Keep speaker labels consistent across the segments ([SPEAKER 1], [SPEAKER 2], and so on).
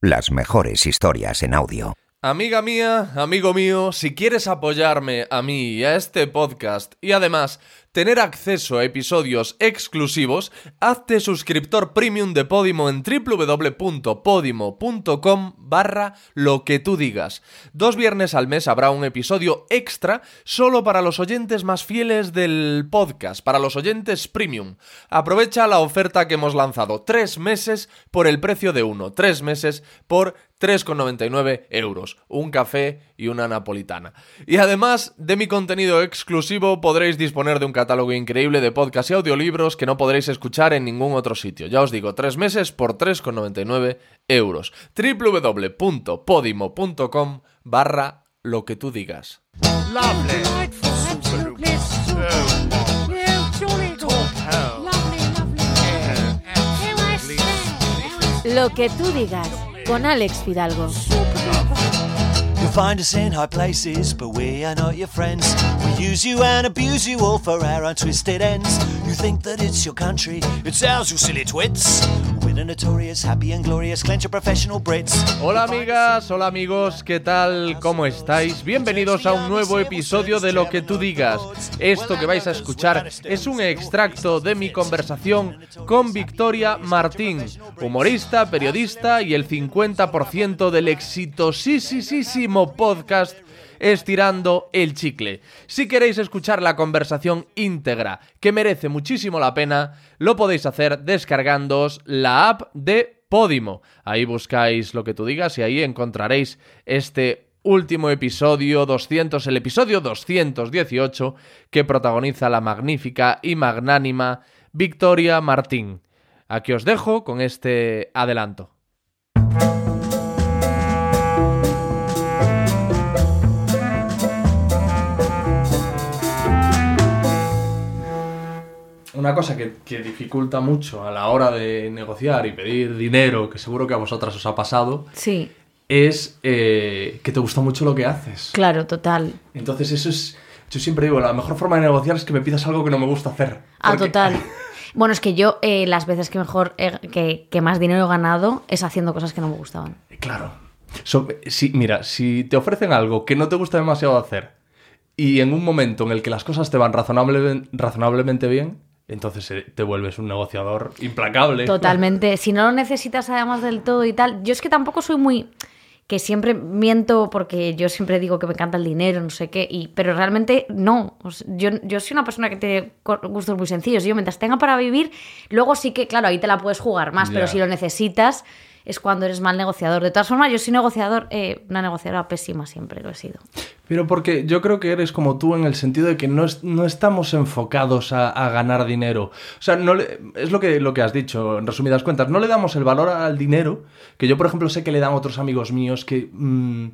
[SPEAKER 1] Las mejores historias en audio.
[SPEAKER 2] Amiga mía, amigo mío, si quieres apoyarme a mí y a este podcast y además tener acceso a episodios exclusivos, hazte suscriptor premium de Podimo en www.podimo.com barra lo que tú digas. Dos viernes al mes habrá un episodio extra solo para los oyentes más fieles del podcast, para los oyentes premium. Aprovecha la oferta que hemos lanzado, tres meses por el precio de uno, tres meses por 3,99 euros, un café y una napolitana. Y además de mi contenido exclusivo podréis disponer de un catálogo increíble de podcasts y audiolibros que no podréis escuchar en ningún otro sitio. Ya os digo, tres meses por 3,99 euros. www.podimo.com barra lo que tú digas.
[SPEAKER 3] Lo que tú digas con Alex Fidalgo.
[SPEAKER 4] You'll find us in high places, but we are not your friends. We use you and abuse you all for our untwisted ends. You think that it's your country, it's ours, you silly twits.
[SPEAKER 2] Hola amigas, hola amigos, ¿qué tal? ¿Cómo estáis? Bienvenidos a un nuevo episodio de Lo que tú digas. Esto que vais a escuchar es un extracto de mi conversación con Victoria Martín, humorista, periodista y el 50% del exitosísimo podcast Estirando el Chicle. Si queréis escuchar la conversación íntegra, que merece muchísimo la pena, lo podéis hacer descargándoos la app de Podimo. Ahí buscáis lo que tú digas y ahí encontraréis este último episodio 200, el episodio 218, que protagoniza la magnífica y magnánima Victoria Martín. Aquí os dejo con este adelanto. Una cosa que, que dificulta mucho a la hora de negociar y pedir dinero, que seguro que a vosotras os ha pasado,
[SPEAKER 3] Sí,
[SPEAKER 2] es eh, que te gusta mucho lo que haces.
[SPEAKER 3] claro, total.
[SPEAKER 2] Entonces eso es... Yo siempre digo, la mejor forma de negociar es que me pidas algo que no me gusta hacer.
[SPEAKER 3] Ah,
[SPEAKER 2] Porque-
[SPEAKER 3] total. Bueno, es que yo eh, las veces que mejor, eh, que, que más dinero he ganado es haciendo cosas que no me gustaban.
[SPEAKER 2] Claro. So- si, mira, si te ofrecen algo que no te gusta demasiado hacer y en un momento en el que las cosas te van razonable- razonablemente bien, entonces eh, te vuelves un negociador implacable.
[SPEAKER 3] Totalmente. Si no lo necesitas además del todo y tal. Yo es que tampoco soy muy. que siempre miento porque yo siempre digo que me encanta el dinero, no sé qué. Y, pero realmente no. O sea, yo, yo soy una persona que tiene gustos muy sencillos. Yo mientras tenga para vivir, luego sí que, claro, ahí te la puedes jugar más. Pero si lo necesitas, es cuando eres mal negociador. De todas formas, yo soy negociador, eh, una negociadora pésima siempre lo he sido.
[SPEAKER 2] Pero porque yo creo que eres como tú en el sentido de que no, es- no estamos enfocados a, a ganar dinero. O sea, no le- es lo que, lo que has dicho, en resumidas cuentas. No le damos el valor al dinero, que yo, por ejemplo, sé que le dan otros amigos míos que, mm,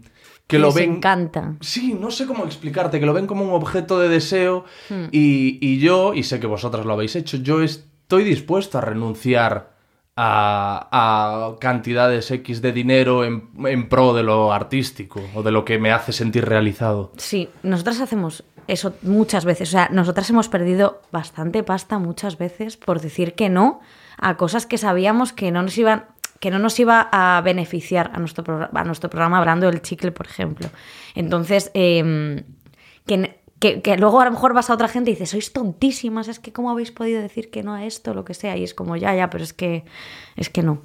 [SPEAKER 2] que lo
[SPEAKER 3] Les
[SPEAKER 2] ven...
[SPEAKER 3] encanta.
[SPEAKER 2] Sí, no sé cómo explicarte, que lo ven como un objeto de deseo y, y yo, y sé que vosotras lo habéis hecho, yo estoy dispuesto a renunciar a, a cantidades X de dinero en, en pro de lo artístico o de lo que me hace sentir realizado.
[SPEAKER 3] Sí, nosotras hacemos eso muchas veces. O sea, nosotras hemos perdido bastante pasta muchas veces por decir que no a cosas que sabíamos que no nos iban que no nos iba a beneficiar a nuestro, progr- a nuestro programa Hablando del Chicle, por ejemplo. Entonces, eh, que, que, que luego a lo mejor vas a otra gente y dices, sois tontísimas, es que cómo habéis podido decir que no a esto, lo que sea. Y es como, ya, ya, pero es que, es que no.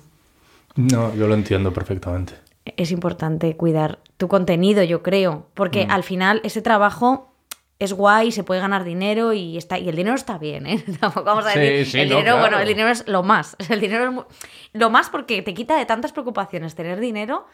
[SPEAKER 2] No, yo lo entiendo perfectamente.
[SPEAKER 3] es importante cuidar tu contenido, yo creo, porque al final ese trabajo es guay, se puede ganar dinero y está y el dinero está bien, ¿eh? Tampoco vamos a decir
[SPEAKER 2] sí,
[SPEAKER 3] el
[SPEAKER 2] no,
[SPEAKER 3] dinero,
[SPEAKER 2] claro.
[SPEAKER 3] bueno, el dinero es lo más, el dinero es lo más porque te quita de tantas preocupaciones tener dinero.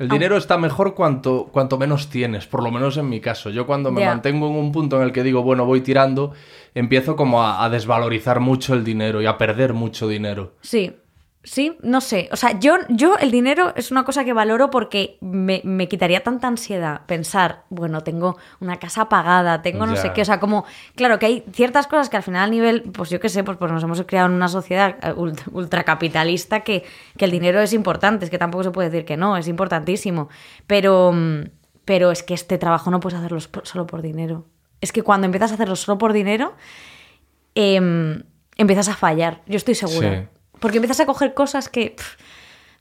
[SPEAKER 2] El dinero está mejor cuanto, cuanto menos tienes, por lo menos en mi caso. Yo cuando me mantengo en un punto en el que digo, bueno, voy tirando, empiezo como a, a desvalorizar mucho el dinero y a perder mucho dinero.
[SPEAKER 3] Sí. Sí, no sé. O sea, yo, yo el dinero es una cosa que valoro porque me, me quitaría tanta ansiedad pensar, bueno, tengo una casa pagada, tengo no
[SPEAKER 2] Ya.
[SPEAKER 3] sé qué. O sea, como, claro, que hay ciertas cosas que al final a nivel, pues yo qué sé, pues, pues nos hemos criado en una sociedad eh, ult- ultracapitalista que, que el dinero es importante, es que tampoco se puede decir que no, es importantísimo. Pero, mm, pero es que este trabajo no puedes hacerlo solo por dinero. Es que cuando empiezas a hacerlo solo por dinero, em, empiezas a fallar, yo estoy segura.
[SPEAKER 2] Sí.
[SPEAKER 3] Porque empiezas a coger cosas que...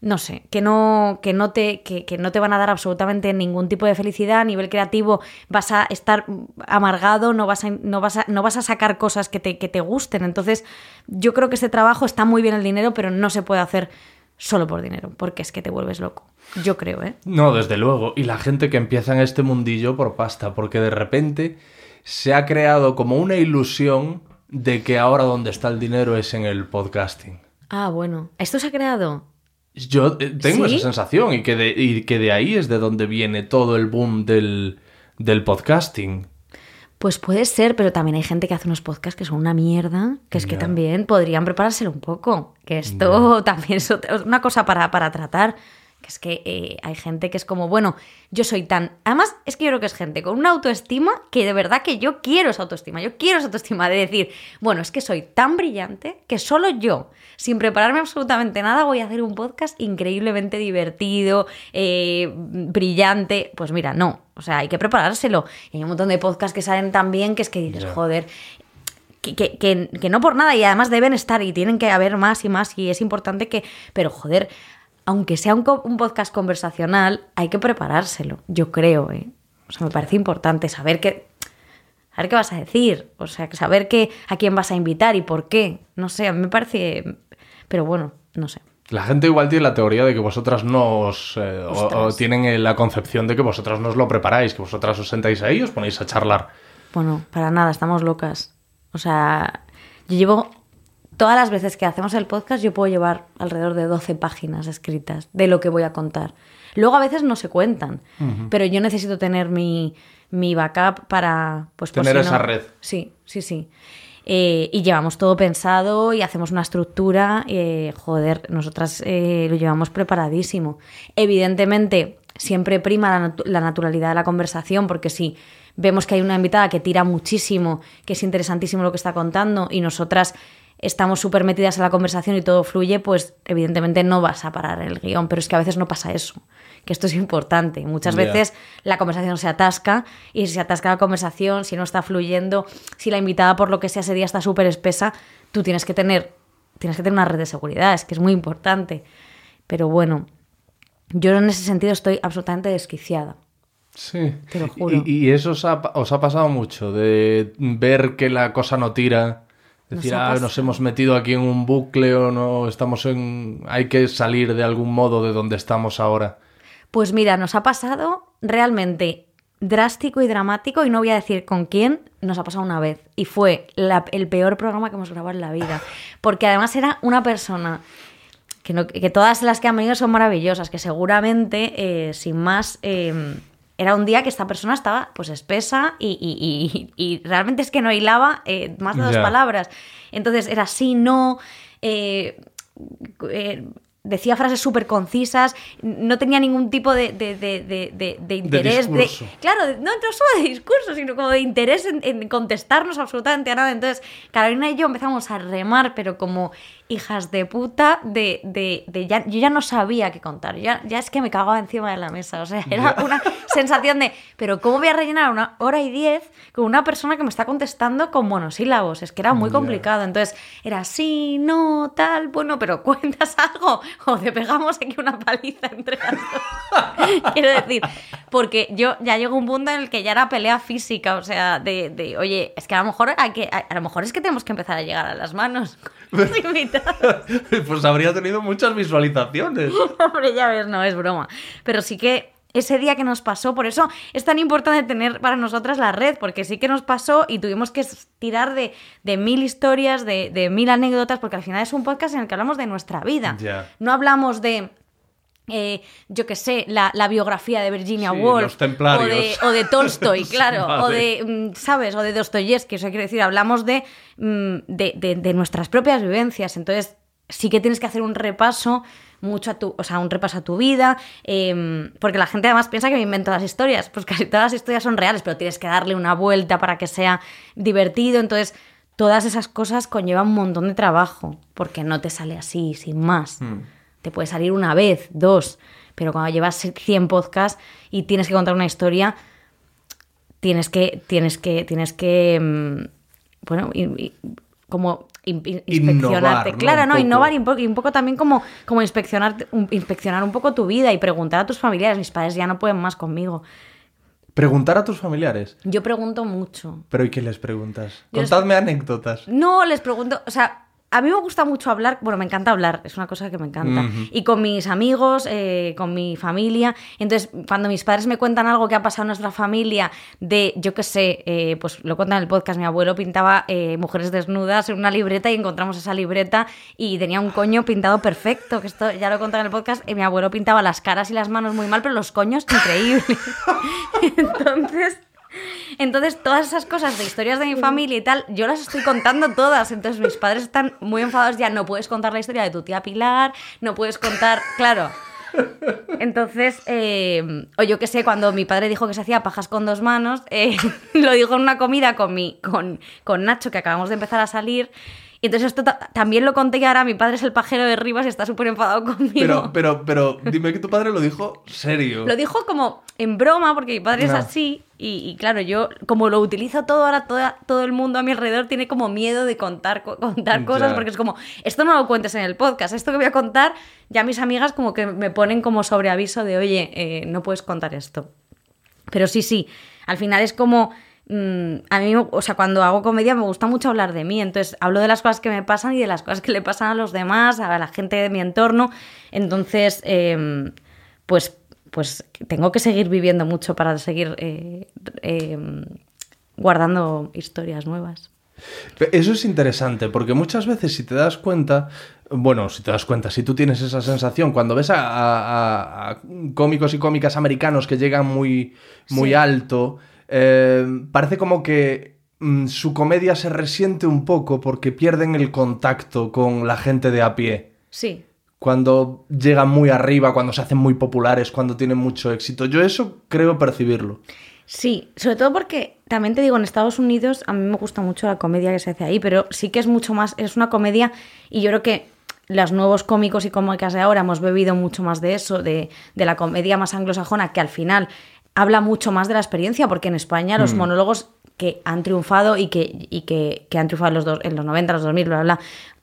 [SPEAKER 3] no sé, que no, que no te, que, que no te van a dar absolutamente ningún tipo de felicidad a nivel creativo, vas a estar amargado, no vas a, no vas a, no vas a sacar cosas que te, que te gusten. Entonces, yo creo que este trabajo está muy bien el dinero, pero no se puede hacer solo por dinero, porque es que te vuelves loco. Yo creo, ¿eh?
[SPEAKER 2] No, desde luego. Y la gente que empieza en este mundillo por pasta, porque de repente se ha creado como una ilusión de que ahora donde está el dinero es en el podcasting.
[SPEAKER 3] Ah, bueno. ¿Esto se ha creado?
[SPEAKER 2] Yo eh, tengo
[SPEAKER 3] ¿Sí?
[SPEAKER 2] esa sensación y que, de, y que de ahí es de donde viene todo el boom del, del podcasting.
[SPEAKER 3] Pues puede ser, pero también hay gente que hace unos podcasts que son una mierda, que es que también podrían preparárselo un poco, que esto también es una cosa para, para tratar, que es que eh, hay gente que es como, bueno, yo soy tan... Además, es que yo creo que es gente con una autoestima que de verdad que yo quiero esa autoestima, yo quiero esa autoestima de decir, bueno, es que soy tan brillante que solo yo, sin prepararme absolutamente nada, voy a hacer un podcast increíblemente divertido, eh, brillante. Pues mira, no, o sea, hay que preparárselo. Y hay un montón de podcasts que salen tan bien que es que dices, joder, que, que- que- que no por nada y además deben estar y tienen que haber más y más y es importante que, pero joder, aunque sea un, podcast conversacional, hay que preparárselo, yo creo, ¿eh? O sea, me parece importante saber qué, saber qué vas a decir, o sea, saber qué, a quién vas a invitar y por qué, no sé, a mí me parece, pero bueno, no sé.
[SPEAKER 2] La gente igual tiene la teoría de que vosotras no os... eh, o,
[SPEAKER 3] Ostras.
[SPEAKER 2] o tienen eh, la concepción de que vosotras no os lo preparáis, que vosotras os sentáis ahí y os ponéis a charlar.
[SPEAKER 3] Bueno, para nada, estamos locas. O sea, yo llevo. Todas las veces que hacemos el podcast, yo puedo llevar alrededor de 12 páginas escritas de lo que voy a contar. Luego a veces no se cuentan, pero yo necesito tener mi, mi backup para. Pues,
[SPEAKER 2] Tener
[SPEAKER 3] si
[SPEAKER 2] esa
[SPEAKER 3] no-
[SPEAKER 2] red.
[SPEAKER 3] Sí, sí, sí. Eh, y llevamos todo pensado y hacemos una estructura. eh, joder, nosotras eh, lo llevamos preparadísimo. Evidentemente, siempre prima la, la naturalidad de la conversación, porque si vemos que hay una invitada que tira muchísimo, que es interesantísimo lo que está contando, y nosotras estamos súper metidas en la conversación y todo fluye, pues evidentemente no vas a parar el guion. Pero es que a veces no pasa eso, que esto es importante. Muchas veces la conversación se atasca y si se atasca la conversación, si no está fluyendo, si la invitada por lo que sea ese día está súper espesa, tú tienes que tener tienes que tener una red de seguridad, es que es muy importante. Pero bueno, yo en ese sentido estoy absolutamente desquiciada.
[SPEAKER 2] Sí.
[SPEAKER 3] Te lo juro.
[SPEAKER 2] Y, y eso os ha, os ha pasado mucho, de ver que la cosa no tira, decir,
[SPEAKER 3] Nos
[SPEAKER 2] ah, nos hemos metido aquí en un bucle o no, estamos en... Hay que salir de algún modo de donde estamos ahora.
[SPEAKER 3] Pues mira, nos ha pasado realmente drástico y dramático, y no voy a decir con quién, nos ha pasado una vez. Y fue la- el peor programa que hemos grabado en la vida. Porque además era una persona que, no- que todas las que han venido son maravillosas, que seguramente, eh, sin más, eh, era un día que esta persona estaba pues espesa y, y- y- y realmente es que no hilaba eh, más de dos palabras. Entonces era sí, no, eh, eh, decía frases súper concisas, no tenía ningún tipo de, de- de- interés. de- claro, no, no solo de discurso, sino como de interés en, en contestarnos absolutamente a nada. Entonces, Carolina y yo empezamos a remar, pero como hijas de puta, de, de, de ya, yo ya no sabía qué contar. Ya, ya es que me cagaba encima de la mesa. O sea, era una sensación de, pero ¿cómo voy a rellenar una hora y diez con una persona que me está contestando con monosílabos? Es que era muy complicado. Entonces, era sí, no, tal, bueno, pero cuentas algo o te pegamos aquí una paliza entre las dos. Quiero decir, porque yo ya llegó un punto en el que ya era pelea física, o sea, de, de, oye, es que a lo mejor hay que, a, a lo mejor es que tenemos que empezar a llegar a las manos.
[SPEAKER 2] pues habría tenido muchas visualizaciones.
[SPEAKER 3] Hombre, ya ves, no es broma. Pero sí que ese día que nos pasó, por eso es tan importante tener para nosotras la red, porque sí que nos pasó y tuvimos que tirar de, de mil historias, de, de mil anécdotas, porque al final es un podcast en el que hablamos de nuestra vida.
[SPEAKER 2] Ya.
[SPEAKER 3] No hablamos de. Eh, yo qué sé, la, la biografía de Virginia
[SPEAKER 2] Sí,
[SPEAKER 3] Woolf. O, de, o de Tolstoy, claro, o de, mm, ¿sabes? O de Dostoyevsky, o sea, quiero decir, hablamos de, mm, de, de- de nuestras propias vivencias, entonces sí que tienes que hacer un repaso mucho a tu, o sea, un repaso a tu vida, eh, porque la gente además piensa que me invento las historias, pues casi todas las historias son reales, pero tienes que darle una vuelta para que sea divertido, entonces todas esas cosas conllevan un montón de trabajo, porque no te sale así, sin más. Te puede salir una vez, dos, pero cuando llevas 100 podcasts y tienes que contar una historia, tienes que, tienes que, tienes que, mm, bueno, y- y como in- inspeccionarte. Claro, no, innovar y un, poco, y un poco también como, como inspeccionar, un- inspeccionar un poco tu vida y preguntar a tus familiares. Mis padres ya no pueden más conmigo.
[SPEAKER 2] Preguntar a tus familiares.
[SPEAKER 3] Yo pregunto mucho.
[SPEAKER 2] Pero ¿y qué les preguntas?
[SPEAKER 3] Yo les-
[SPEAKER 2] Contadme anécdotas.
[SPEAKER 3] No, les pregunto, o sea, a mí me gusta mucho hablar, bueno, me encanta hablar, es una cosa que me encanta. Y con mis amigos, eh, con mi familia. Entonces, cuando mis padres me cuentan algo que ha pasado en nuestra familia, de, yo qué sé, eh, pues lo cuentan en el podcast, mi abuelo pintaba eh, mujeres desnudas en una libreta y encontramos esa libreta y tenía un coño pintado perfecto, que esto ya lo contado en el podcast, y mi abuelo pintaba las caras y las manos muy mal, pero los coños increíbles. Entonces... Entonces, todas esas cosas de historias de mi familia y tal, yo las estoy contando todas. Entonces, mis padres están muy enfadados ya. No puedes contar la historia de tu tía Pilar, no puedes contar. Claro. Entonces, eh, o yo qué sé, cuando mi padre dijo que se hacía pajas con dos manos, eh, lo dijo en una comida con, mi, con, con Nacho, que acabamos de empezar a salir. Y entonces, esto ta- también lo conté y ahora mi padre es el pajero de Rivas y está súper enfadado conmigo.
[SPEAKER 2] Pero, pero, pero, dime que tu padre lo dijo serio.
[SPEAKER 3] Lo dijo como en broma, porque mi padre es así. Y, y claro, yo, como lo utilizo todo, ahora toda- todo el mundo a mi alrededor tiene como miedo de contar, co- contar cosas,
[SPEAKER 2] Ya.
[SPEAKER 3] porque es como, esto no lo cuentes en el podcast, esto que voy a contar, ya mis amigas como que me ponen como sobre aviso de, oye, eh, no puedes contar esto. Pero sí, sí, al final es como... mm, a mí, o sea, cuando hago comedia me gusta mucho hablar de mí, entonces hablo de las cosas que me pasan y de las cosas que le pasan a los demás, a la gente de mi entorno. Entonces, eh, pues, pues tengo que seguir viviendo mucho para seguir eh, eh, guardando historias nuevas.
[SPEAKER 2] Eso es interesante, porque muchas veces si te das cuenta, bueno, si te das cuenta, si tú tienes esa sensación, cuando ves a, a- a cómicos y cómicas americanos que llegan muy, muy
[SPEAKER 3] Sí.
[SPEAKER 2] alto, eh, parece como que mm, su comedia se resiente un poco porque pierden el contacto con la gente de a pie.
[SPEAKER 3] Sí,
[SPEAKER 2] Cuando llegan muy arriba, cuando se hacen muy populares, cuando tienen mucho éxito. Yo eso creo percibirlo.
[SPEAKER 3] Sí, sobre todo porque también te digo, en Estados Unidos a mí me gusta mucho la comedia que se hace ahí, pero sí que es mucho más, es una comedia y yo creo que los nuevos cómicos y cómicas de ahora hemos bebido mucho más de eso, de, de la comedia más anglosajona, que al final habla mucho más de la experiencia, porque en España los monólogos que han triunfado y que, y que, que han triunfado en los, dos, en los 90, los 2000, bla, bla, bla,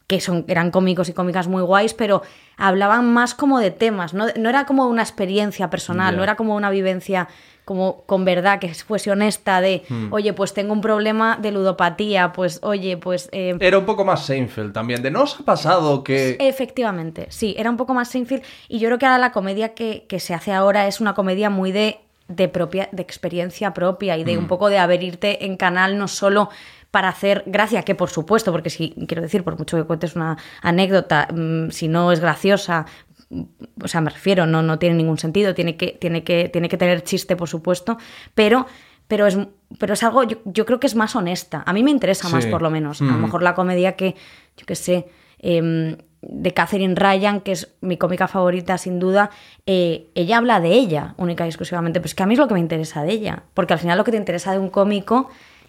[SPEAKER 3] que son, eran cómicos y cómicas muy guays, pero hablaban más como de temas, no, no era como una experiencia personal, no era como una vivencia como con verdad, que fuese honesta de, oye, pues tengo un problema de ludopatía, pues oye, pues... eh,
[SPEAKER 2] Era un poco más Seinfeld también, de no os ha pasado que...
[SPEAKER 3] Efectivamente, sí, era un poco más Seinfeld y yo creo que ahora la comedia que, que se hace ahora es una comedia muy de, de, propia, de experiencia propia y de un poco de abrirte en canal no solo para hacer gracia, que por supuesto, porque si quiero decir, por mucho que cuentes una anécdota, mm, si no es graciosa, mm, o sea, me refiero, no, no tiene ningún sentido, tiene que, tiene que, tiene que tener chiste, por supuesto, pero, pero, es, pero es algo, yo, yo creo que es más honesta. A mí me interesa más, por lo menos. A
[SPEAKER 2] Mm.
[SPEAKER 3] lo mejor la comedia que, yo qué sé, em, de Catherine Ryan, que es mi cómica favorita sin duda, eh, ella habla de ella única y exclusivamente. Pues que a mí es lo que me interesa de ella. Porque al final lo que te interesa de un cómico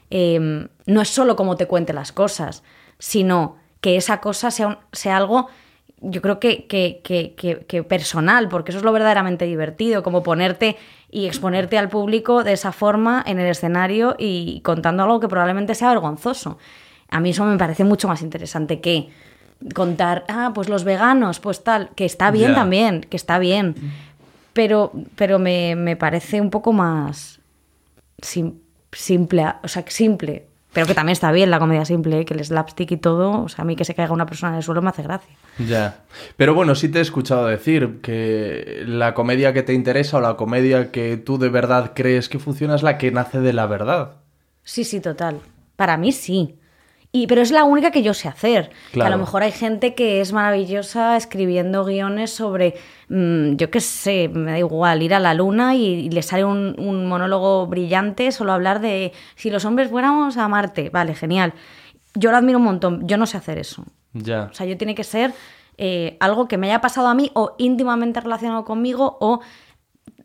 [SPEAKER 3] em, no es solo cómo te cuente las cosas, sino que esa cosa sea, sea algo, yo creo que, que- que- que personal, porque eso es lo verdaderamente divertido, como ponerte y exponerte al público de esa forma en el escenario y contando algo que probablemente sea vergonzoso. A mí eso me parece mucho más interesante que contar, ah, pues los veganos, pues tal, que está bien también, que está bien, pero, pero me, me parece un poco más sim- simple, o sea, simple, pero que también está bien la comedia simple, ¿eh? que el slapstick y todo, o sea, a mí que se caiga una persona en el suelo me hace gracia.
[SPEAKER 2] Ya. Pero bueno, sí te he escuchado decir que la comedia que te interesa o la comedia que tú de verdad crees que funciona es la que nace de la verdad.
[SPEAKER 3] Sí, sí, total. Para mí sí. Y, pero es la única que yo sé hacer. Que a lo mejor hay gente que es maravillosa escribiendo guiones sobre, mm, yo qué sé, me da igual, ir a la luna y, y le sale un, un monólogo brillante solo hablar de si los hombres fuéramos a Marte. Vale, genial. Yo lo admiro un montón. Yo no sé hacer eso.
[SPEAKER 2] Ya.
[SPEAKER 3] O sea, yo tiene que ser eh, algo que me haya pasado a mí o íntimamente relacionado conmigo o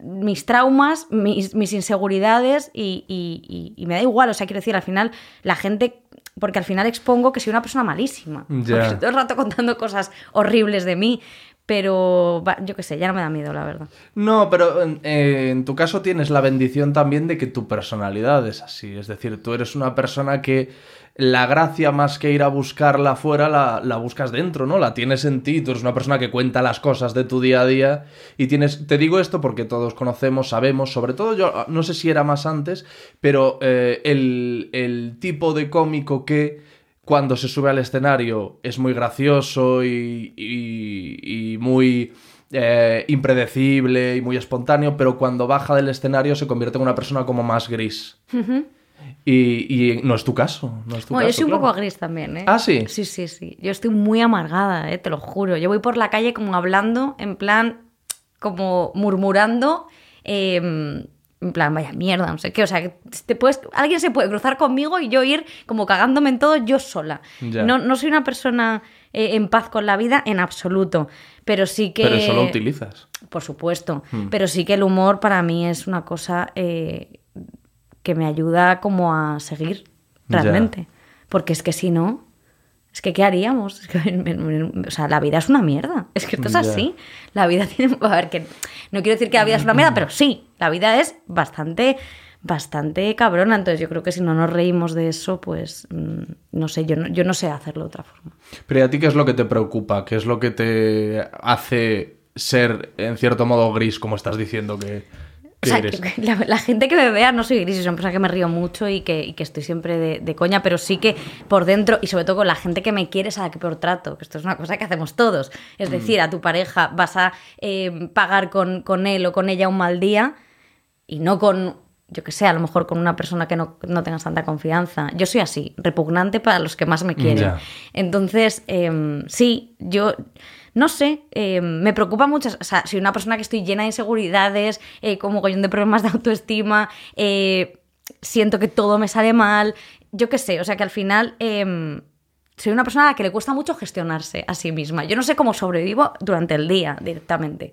[SPEAKER 3] mis traumas, mis, mis inseguridades y, y- y- y me da igual. O sea, quiero decir, al final la gente... Porque al final expongo que soy una persona malísima. Porque estoy todo el rato contando cosas horribles de mí. Pero yo qué sé, ya no me da miedo, la verdad.
[SPEAKER 2] No, pero eh, en tu caso tienes la bendición también de que tu personalidad es así. Es decir, tú eres una persona que la gracia más que ir a buscarla afuera la, la, buscas dentro, ¿no? La tienes en ti, tú eres una persona que cuenta las cosas de tu día a día y tienes, te digo esto porque todos conocemos, sabemos, sobre todo yo, no sé si era más antes, pero eh, el, el tipo de cómico que cuando se sube al escenario es muy gracioso y, y, y muy eh, impredecible y muy espontáneo, pero cuando baja del escenario se convierte en una persona como más gris. Y, y, no es tu caso. No es tu
[SPEAKER 3] bueno,
[SPEAKER 2] caso,
[SPEAKER 3] yo soy
[SPEAKER 2] claro.
[SPEAKER 3] un poco gris también, ¿eh?
[SPEAKER 2] Ah, sí.
[SPEAKER 3] Sí, sí, sí. Yo estoy muy amargada, ¿eh? Te lo juro. Yo voy por la calle como hablando, en plan, como murmurando. Eh, en plan, vaya mierda, no sé qué. O sea, te puedes, alguien se puede cruzar conmigo y yo ir como cagándome en todo yo sola. No, no, soy una persona eh, en paz con la vida en absoluto. Pero sí que.
[SPEAKER 2] Pero eso lo utilizas.
[SPEAKER 3] Por supuesto. Hmm. Pero sí que el humor para mí es una cosa eh, que me ayuda como a seguir realmente. Ya. Porque es que si no. Es que, ¿qué haríamos? Es que, o sea, la vida es una mierda. Es que esto es así. La vida tiene. A ver, que. No quiero decir que la vida es una mierda, pero sí, la vida es bastante. Bastante cabrona. Entonces, yo creo que si no nos reímos de eso, pues. No sé, yo no, yo no sé hacerlo de otra forma.
[SPEAKER 2] Pero ¿y a ti qué es lo que te preocupa? ¿Qué es lo que te hace ser, en cierto modo, gris, como estás diciendo que.
[SPEAKER 3] O sea, que la, la, gente que me vea no soy gris, soy una persona que me río mucho y que, y que estoy siempre de, de, coña, pero sí que por dentro, y sobre todo con la gente que me quiere es a la que peor trato, que esto es una cosa que hacemos todos. Es mm. decir, a tu pareja vas a eh, pagar con, con, él o con ella un mal día y no con, yo que sé, a lo mejor con una persona que no, no tengas tanta confianza. Yo soy así, repugnante para los que más me quieren.
[SPEAKER 2] Ya.
[SPEAKER 3] Entonces, eh, sí, yo no sé, eh, me preocupa mucho, o sea, soy una persona que estoy llena de inseguridades, eh, como gollón de problemas de autoestima, eh, siento que todo me sale mal, yo qué sé, o sea que al final em, soy una persona a la que le cuesta mucho gestionarse a sí misma. Yo no sé cómo sobrevivo durante el día directamente.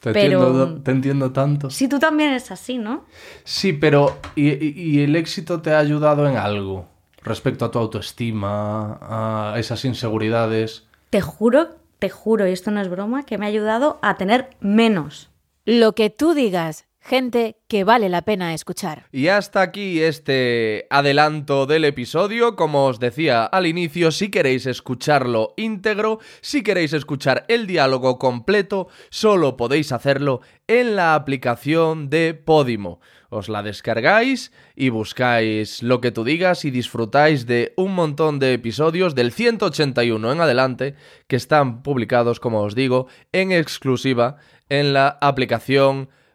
[SPEAKER 2] Te,
[SPEAKER 3] pero...
[SPEAKER 2] entiendo, te entiendo tanto.
[SPEAKER 3] Sí, tú también eres así, ¿no?
[SPEAKER 2] Sí, pero ¿y, y, y el éxito te ha ayudado en algo respecto a tu autoestima, a esas inseguridades?
[SPEAKER 3] Te juro te juro, y esto no es broma, que me ha ayudado a tener menos.
[SPEAKER 5] Lo que tú digas, gente que vale la pena escuchar.
[SPEAKER 2] Y hasta aquí este adelanto del episodio. Como os decía al inicio, si queréis escucharlo íntegro, si queréis escuchar el diálogo completo, solo podéis hacerlo en la aplicación de Podimo os la descargáis y buscáis lo que tú digas y disfrutáis de un montón de episodios del 181 en adelante que están publicados, como os digo, en exclusiva en la aplicación